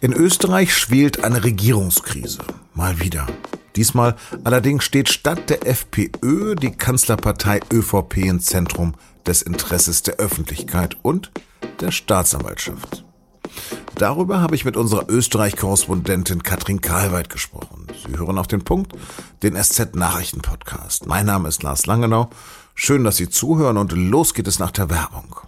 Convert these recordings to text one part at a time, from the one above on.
In Österreich schwelt eine Regierungskrise. Mal wieder. Diesmal allerdings steht statt der FPÖ die Kanzlerpartei ÖVP im Zentrum des Interesses der Öffentlichkeit und der Staatsanwaltschaft. Darüber habe ich mit unserer Österreich-Korrespondentin Katrin Karlweit gesprochen. Sie hören auf den Punkt, den SZ-Nachrichten-Podcast. Mein Name ist Lars Langenau. Schön, dass Sie zuhören und los geht es nach der Werbung.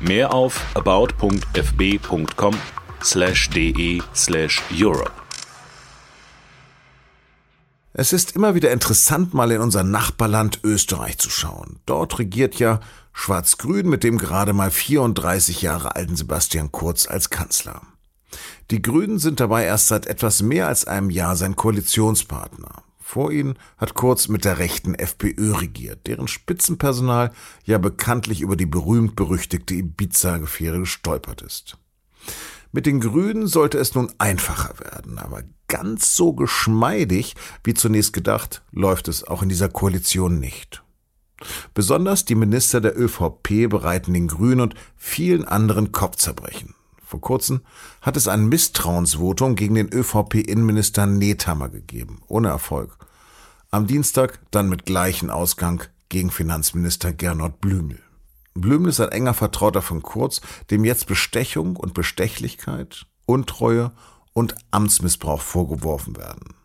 Mehr auf about.fb.com slash de slash Europe. Es ist immer wieder interessant, mal in unser Nachbarland Österreich zu schauen. Dort regiert ja Schwarz-Grün mit dem gerade mal 34 Jahre alten Sebastian Kurz als Kanzler. Die Grünen sind dabei erst seit etwas mehr als einem Jahr sein Koalitionspartner. Vor ihnen hat Kurz mit der rechten FPÖ regiert, deren Spitzenpersonal ja bekanntlich über die berühmt-berüchtigte Ibiza-Affäre gestolpert ist. Mit den Grünen sollte es nun einfacher werden, aber ganz so geschmeidig wie zunächst gedacht, läuft es auch in dieser Koalition nicht. Besonders die Minister der ÖVP bereiten den Grünen und vielen anderen Kopfzerbrechen. Vor kurzem hat es ein Misstrauensvotum gegen den ÖVP-Innenminister Nethammer gegeben, ohne Erfolg. Am Dienstag dann mit gleichem Ausgang gegen Finanzminister Gernot Blümel. Blümel ist ein enger Vertrauter von Kurz, dem jetzt Bestechung und Bestechlichkeit, Untreue und Amtsmissbrauch vorgeworfen werden.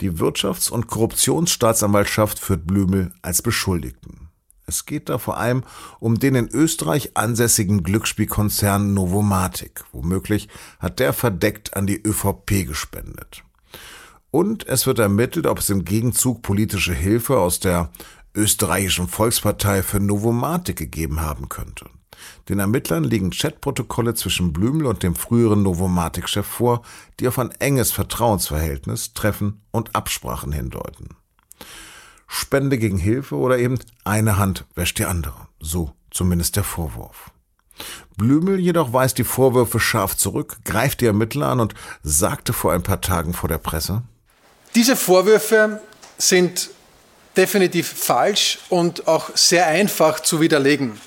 Die Wirtschafts- und Korruptionsstaatsanwaltschaft führt Blümel als Beschuldigten. Es geht da vor allem um den in Österreich ansässigen Glücksspielkonzern Novomatic. Womöglich hat der verdeckt an die ÖVP gespendet. Und es wird ermittelt, ob es im Gegenzug politische Hilfe aus der österreichischen Volkspartei für Novomatic gegeben haben könnte. Den Ermittlern liegen Chatprotokolle zwischen Blümel und dem früheren Novomatic-Chef vor, die auf ein enges Vertrauensverhältnis, Treffen und Absprachen hindeuten. Spende gegen Hilfe oder eben eine Hand wäscht die andere. So zumindest der Vorwurf. Blümel jedoch weist die Vorwürfe scharf zurück, greift die Ermittler an und sagte vor ein paar Tagen vor der Presse, diese Vorwürfe sind definitiv falsch und auch sehr einfach zu widerlegen.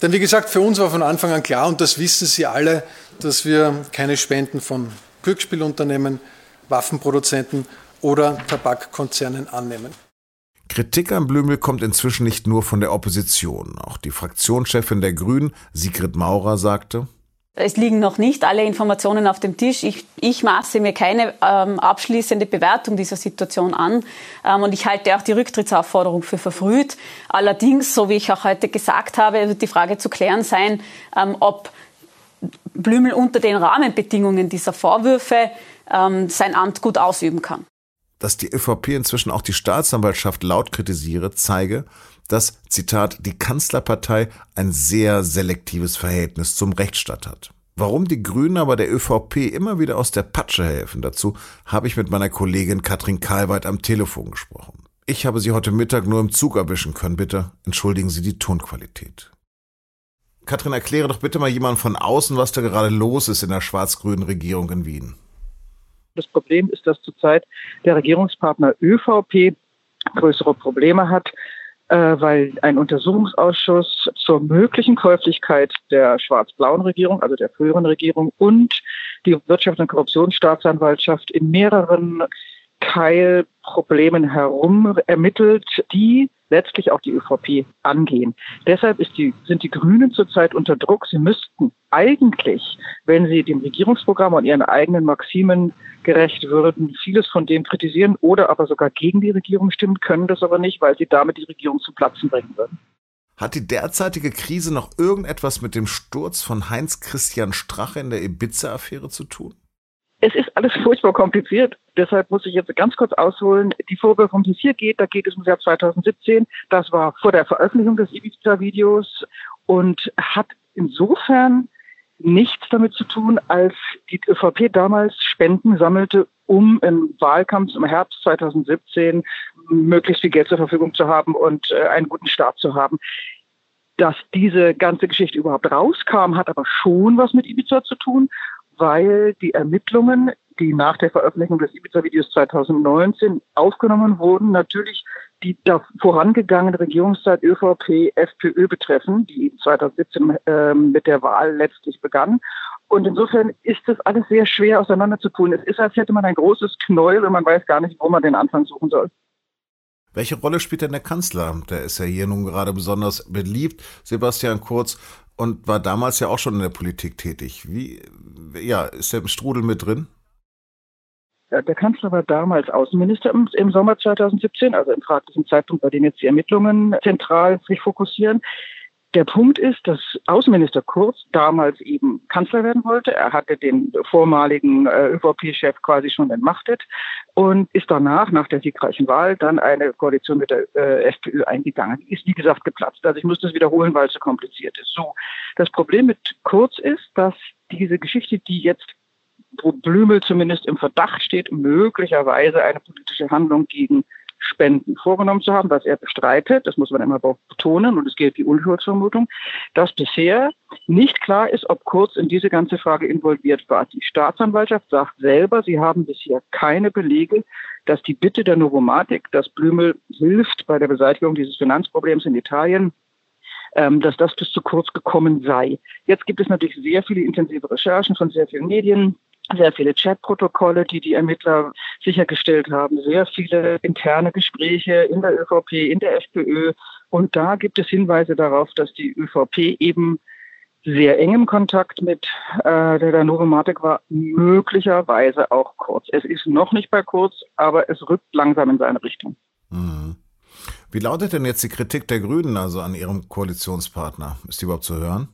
Denn wie gesagt, für uns war von Anfang an klar, und das wissen Sie alle, dass wir keine Spenden von Glücksspielunternehmen, Waffenproduzenten oder Tabakkonzernen annehmen. Kritik an Blümel kommt inzwischen nicht nur von der Opposition. Auch die Fraktionschefin der Grünen, Sigrid Maurer, sagte, es liegen noch nicht alle Informationen auf dem Tisch. Ich, ich maße mir keine ähm, abschließende Bewertung dieser Situation an. Ähm, und ich halte auch die Rücktrittsaufforderung für verfrüht. Allerdings, so wie ich auch heute gesagt habe, wird die Frage zu klären sein, ähm, ob Blümel unter den Rahmenbedingungen dieser Vorwürfe ähm, sein Amt gut ausüben kann dass die ÖVP inzwischen auch die Staatsanwaltschaft laut kritisiere, zeige, dass, Zitat, die Kanzlerpartei ein sehr selektives Verhältnis zum Rechtsstaat hat. Warum die Grünen aber der ÖVP immer wieder aus der Patsche helfen, dazu habe ich mit meiner Kollegin Katrin Karlweit am Telefon gesprochen. Ich habe sie heute Mittag nur im Zug erwischen können. Bitte entschuldigen Sie die Tonqualität. Katrin, erkläre doch bitte mal jemand von außen, was da gerade los ist in der schwarz-grünen Regierung in Wien. Das Problem ist, dass zurzeit der Regierungspartner ÖVP größere Probleme hat, äh, weil ein Untersuchungsausschuss zur möglichen Käuflichkeit der schwarz-blauen Regierung, also der früheren Regierung und die Wirtschafts- und Korruptionsstaatsanwaltschaft in mehreren Keilproblemen herum ermittelt, die letztlich auch die ÖVP angehen. Deshalb die, sind die Grünen zurzeit unter Druck. Sie müssten eigentlich, wenn sie dem Regierungsprogramm und ihren eigenen Maximen gerecht würden, vieles von dem kritisieren oder aber sogar gegen die Regierung stimmen, können das aber nicht, weil sie damit die Regierung zu Platzen bringen würden. Hat die derzeitige Krise noch irgendetwas mit dem Sturz von Heinz Christian Strache in der Ibiza-Affäre zu tun? Es ist alles furchtbar kompliziert. Deshalb muss ich jetzt ganz kurz ausholen. Die Vorwürfe, um die es hier geht, da geht es um das Jahr 2017. Das war vor der Veröffentlichung des Ibiza-Videos und hat insofern nichts damit zu tun, als die ÖVP damals Spenden sammelte, um im Wahlkampf im Herbst 2017 möglichst viel Geld zur Verfügung zu haben und äh, einen guten Start zu haben. Dass diese ganze Geschichte überhaupt rauskam, hat aber schon was mit Ibiza zu tun, weil die Ermittlungen, die nach der Veröffentlichung des Ibiza-Videos 2019 aufgenommen wurden, natürlich die da vorangegangene Regierungszeit ÖVP, FPÖ betreffen, die 2017 äh, mit der Wahl letztlich begann. Und insofern ist das alles sehr schwer auseinanderzupulen. Es ist, als hätte man ein großes Knäuel und man weiß gar nicht, wo man den Anfang suchen soll. Welche Rolle spielt denn der Kanzler? Der ist ja hier nun gerade besonders beliebt, Sebastian Kurz, und war damals ja auch schon in der Politik tätig. Wie, ja, ist er im Strudel mit drin? Der Kanzler war damals Außenminister im, im Sommer 2017, also im fraglichen Zeitpunkt, bei dem jetzt die Ermittlungen zentral sich fokussieren. Der Punkt ist, dass Außenminister Kurz damals eben Kanzler werden wollte. Er hatte den vormaligen äh, ÖVP-Chef quasi schon entmachtet und ist danach, nach der siegreichen Wahl, dann eine Koalition mit der äh, FPÖ eingegangen. Ist, wie gesagt, geplatzt. Also ich muss das wiederholen, weil es so kompliziert ist. So, das Problem mit Kurz ist, dass diese Geschichte, die jetzt wo Blümel zumindest im Verdacht steht, möglicherweise eine politische Handlung gegen Spenden vorgenommen zu haben, was er bestreitet, das muss man immer betonen, und es gilt die Unschuldsvermutung, dass bisher nicht klar ist, ob Kurz in diese ganze Frage involviert war. Die Staatsanwaltschaft sagt selber, sie haben bisher keine Belege, dass die Bitte der Novomatik, dass Blümel hilft bei der Beseitigung dieses Finanzproblems in Italien, dass das bis zu kurz gekommen sei. Jetzt gibt es natürlich sehr viele intensive Recherchen von sehr vielen Medien, sehr viele Chatprotokolle, die die Ermittler sichergestellt haben, sehr viele interne Gespräche in der ÖVP, in der FPÖ. Und da gibt es Hinweise darauf, dass die ÖVP eben sehr engem Kontakt mit äh, der Novomatic war, möglicherweise auch Kurz. Es ist noch nicht bei Kurz, aber es rückt langsam in seine Richtung. Mhm. Wie lautet denn jetzt die Kritik der Grünen also an ihrem Koalitionspartner? Ist die überhaupt zu hören?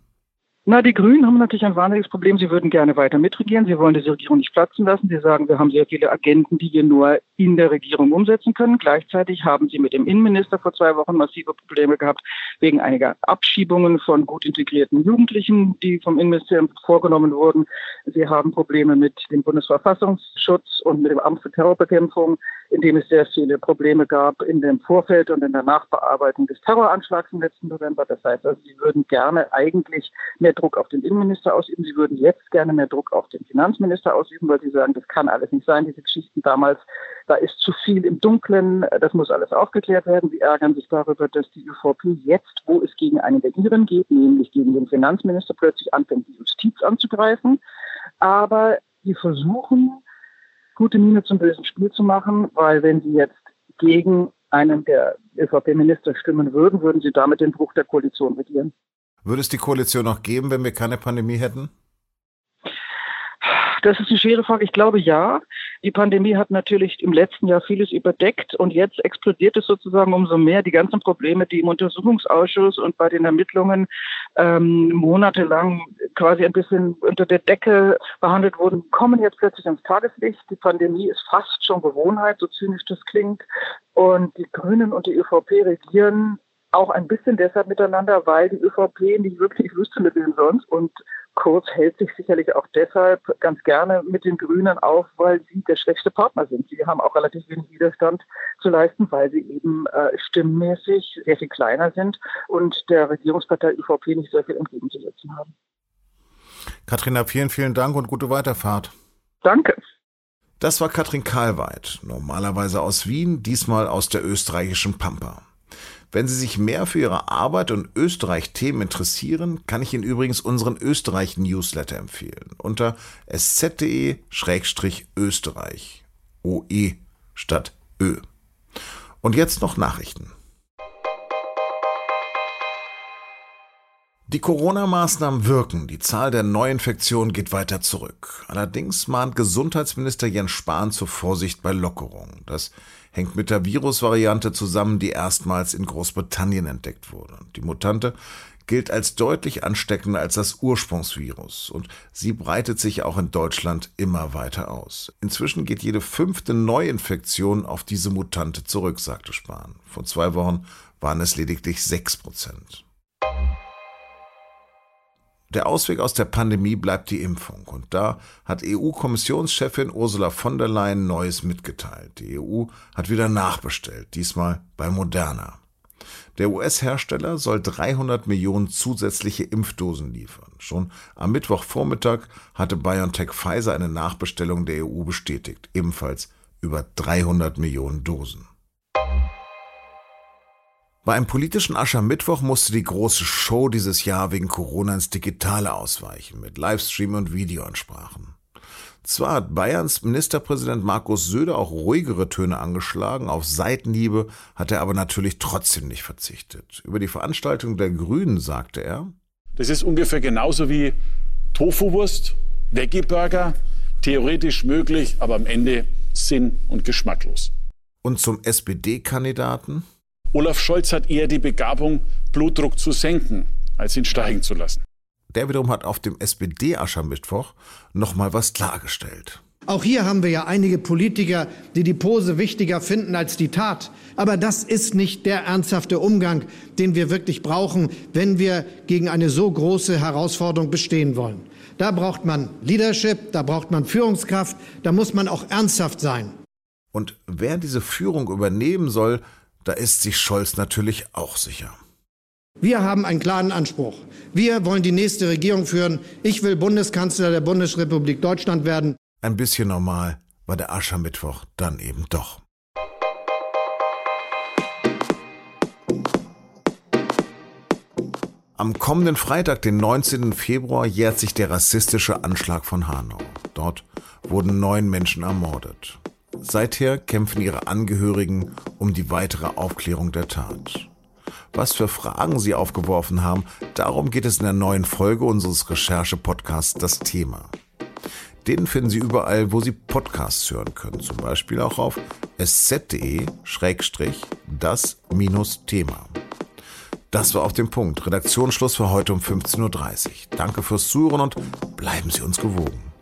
Na, die Grünen haben natürlich ein wahnsinniges Problem. Sie würden gerne weiter mitregieren. Sie wollen diese Regierung nicht platzen lassen. Sie sagen, wir haben sehr viele Agenten, die wir nur in der Regierung umsetzen können. Gleichzeitig haben sie mit dem Innenminister vor zwei Wochen massive Probleme gehabt wegen einiger Abschiebungen von gut integrierten Jugendlichen, die vom Innenministerium vorgenommen wurden. Sie haben Probleme mit dem Bundesverfassungsschutz und mit dem Amt für Terrorbekämpfung, in dem es sehr viele Probleme gab in dem Vorfeld und in der Nachbearbeitung des Terroranschlags im letzten November. Das heißt also, sie würden gerne eigentlich mehr Druck auf den Innenminister ausüben. Sie würden jetzt gerne mehr Druck auf den Finanzminister ausüben, weil sie sagen, das kann alles nicht sein. Diese Geschichten damals, da ist zu viel im Dunkeln. Das muss alles aufgeklärt werden. Sie ärgern sich darüber, dass die ÖVP jetzt, wo es gegen einen der Iren geht, nämlich gegen den Finanzminister, plötzlich anfängt, die Justiz anzugreifen. Aber sie versuchen, gute Miene zum bösen Spiel zu machen, weil wenn sie jetzt gegen einen der ÖVP-Minister stimmen würden, würden sie damit den Bruch der Koalition regieren. Würde es die Koalition noch geben, wenn wir keine Pandemie hätten? Das ist eine schwere Frage. Ich glaube ja. Die Pandemie hat natürlich im letzten Jahr vieles überdeckt und jetzt explodiert es sozusagen umso mehr. Die ganzen Probleme, die im Untersuchungsausschuss und bei den Ermittlungen ähm, monatelang quasi ein bisschen unter der Decke behandelt wurden, kommen jetzt plötzlich ans Tageslicht. Die Pandemie ist fast schon Gewohnheit, so zynisch das klingt. Und die Grünen und die ÖVP regieren auch ein bisschen deshalb miteinander, weil die ÖVP nicht wirklich wüsste, mit wem sonst. Und Kurz hält sich sicherlich auch deshalb ganz gerne mit den Grünen auf, weil sie der schwächste Partner sind. Sie haben auch relativ wenig Widerstand zu leisten, weil sie eben äh, stimmmäßig sehr viel kleiner sind und der Regierungspartei ÖVP nicht sehr viel entgegenzusetzen haben. Katrina, vielen, vielen Dank und gute Weiterfahrt. Danke. Das war Katrin Karlweit, normalerweise aus Wien, diesmal aus der österreichischen Pampa. Wenn Sie sich mehr für Ihre Arbeit und Österreich-Themen interessieren, kann ich Ihnen übrigens unseren Österreich-Newsletter empfehlen. Unter sz.de-österreich. OE statt Ö. Und jetzt noch Nachrichten. Die Corona-Maßnahmen wirken. Die Zahl der Neuinfektionen geht weiter zurück. Allerdings mahnt Gesundheitsminister Jens Spahn zur Vorsicht bei Lockerungen. Das hängt mit der Virusvariante zusammen, die erstmals in Großbritannien entdeckt wurde. Die Mutante gilt als deutlich ansteckender als das Ursprungsvirus und sie breitet sich auch in Deutschland immer weiter aus. Inzwischen geht jede fünfte Neuinfektion auf diese Mutante zurück, sagte Spahn. Vor zwei Wochen waren es lediglich sechs Prozent. Der Ausweg aus der Pandemie bleibt die Impfung. Und da hat EU-Kommissionschefin Ursula von der Leyen Neues mitgeteilt. Die EU hat wieder nachbestellt, diesmal bei Moderna. Der US-Hersteller soll 300 Millionen zusätzliche Impfdosen liefern. Schon am Mittwochvormittag hatte BioNTech Pfizer eine Nachbestellung der EU bestätigt, ebenfalls über 300 Millionen Dosen. Bei einem politischen Aschermittwoch musste die große Show dieses Jahr wegen Corona ins Digitale ausweichen, mit Livestream und Videoansprachen. Zwar hat Bayerns Ministerpräsident Markus Söder auch ruhigere Töne angeschlagen, auf Seitenhiebe hat er aber natürlich trotzdem nicht verzichtet. Über die Veranstaltung der Grünen sagte er, Das ist ungefähr genauso wie Tofuwurst, Veggie-Burger, theoretisch möglich, aber am Ende sinn- und geschmacklos. Und zum SPD-Kandidaten? Olaf Scholz hat eher die Begabung, Blutdruck zu senken, als ihn steigen zu lassen. Der wiederum hat auf dem SPD-Aschermittwoch nochmal was klargestellt. Auch hier haben wir ja einige Politiker, die die Pose wichtiger finden als die Tat. Aber das ist nicht der ernsthafte Umgang, den wir wirklich brauchen, wenn wir gegen eine so große Herausforderung bestehen wollen. Da braucht man Leadership, da braucht man Führungskraft, da muss man auch ernsthaft sein. Und wer diese Führung übernehmen soll, da ist sich Scholz natürlich auch sicher. Wir haben einen klaren Anspruch. Wir wollen die nächste Regierung führen. Ich will Bundeskanzler der Bundesrepublik Deutschland werden. Ein bisschen normal war der Aschermittwoch dann eben doch. Am kommenden Freitag, den 19. Februar, jährt sich der rassistische Anschlag von Hanau. Dort wurden neun Menschen ermordet. Seither kämpfen ihre Angehörigen um die weitere Aufklärung der Tat. Was für Fragen sie aufgeworfen haben, darum geht es in der neuen Folge unseres Recherche-Podcasts Das Thema. Den finden Sie überall, wo Sie Podcasts hören können, zum Beispiel auch auf sz.de-das-thema. Das war auf dem Punkt. Redaktionsschluss für heute um 15.30 Uhr. Danke fürs Zuhören und bleiben Sie uns gewogen.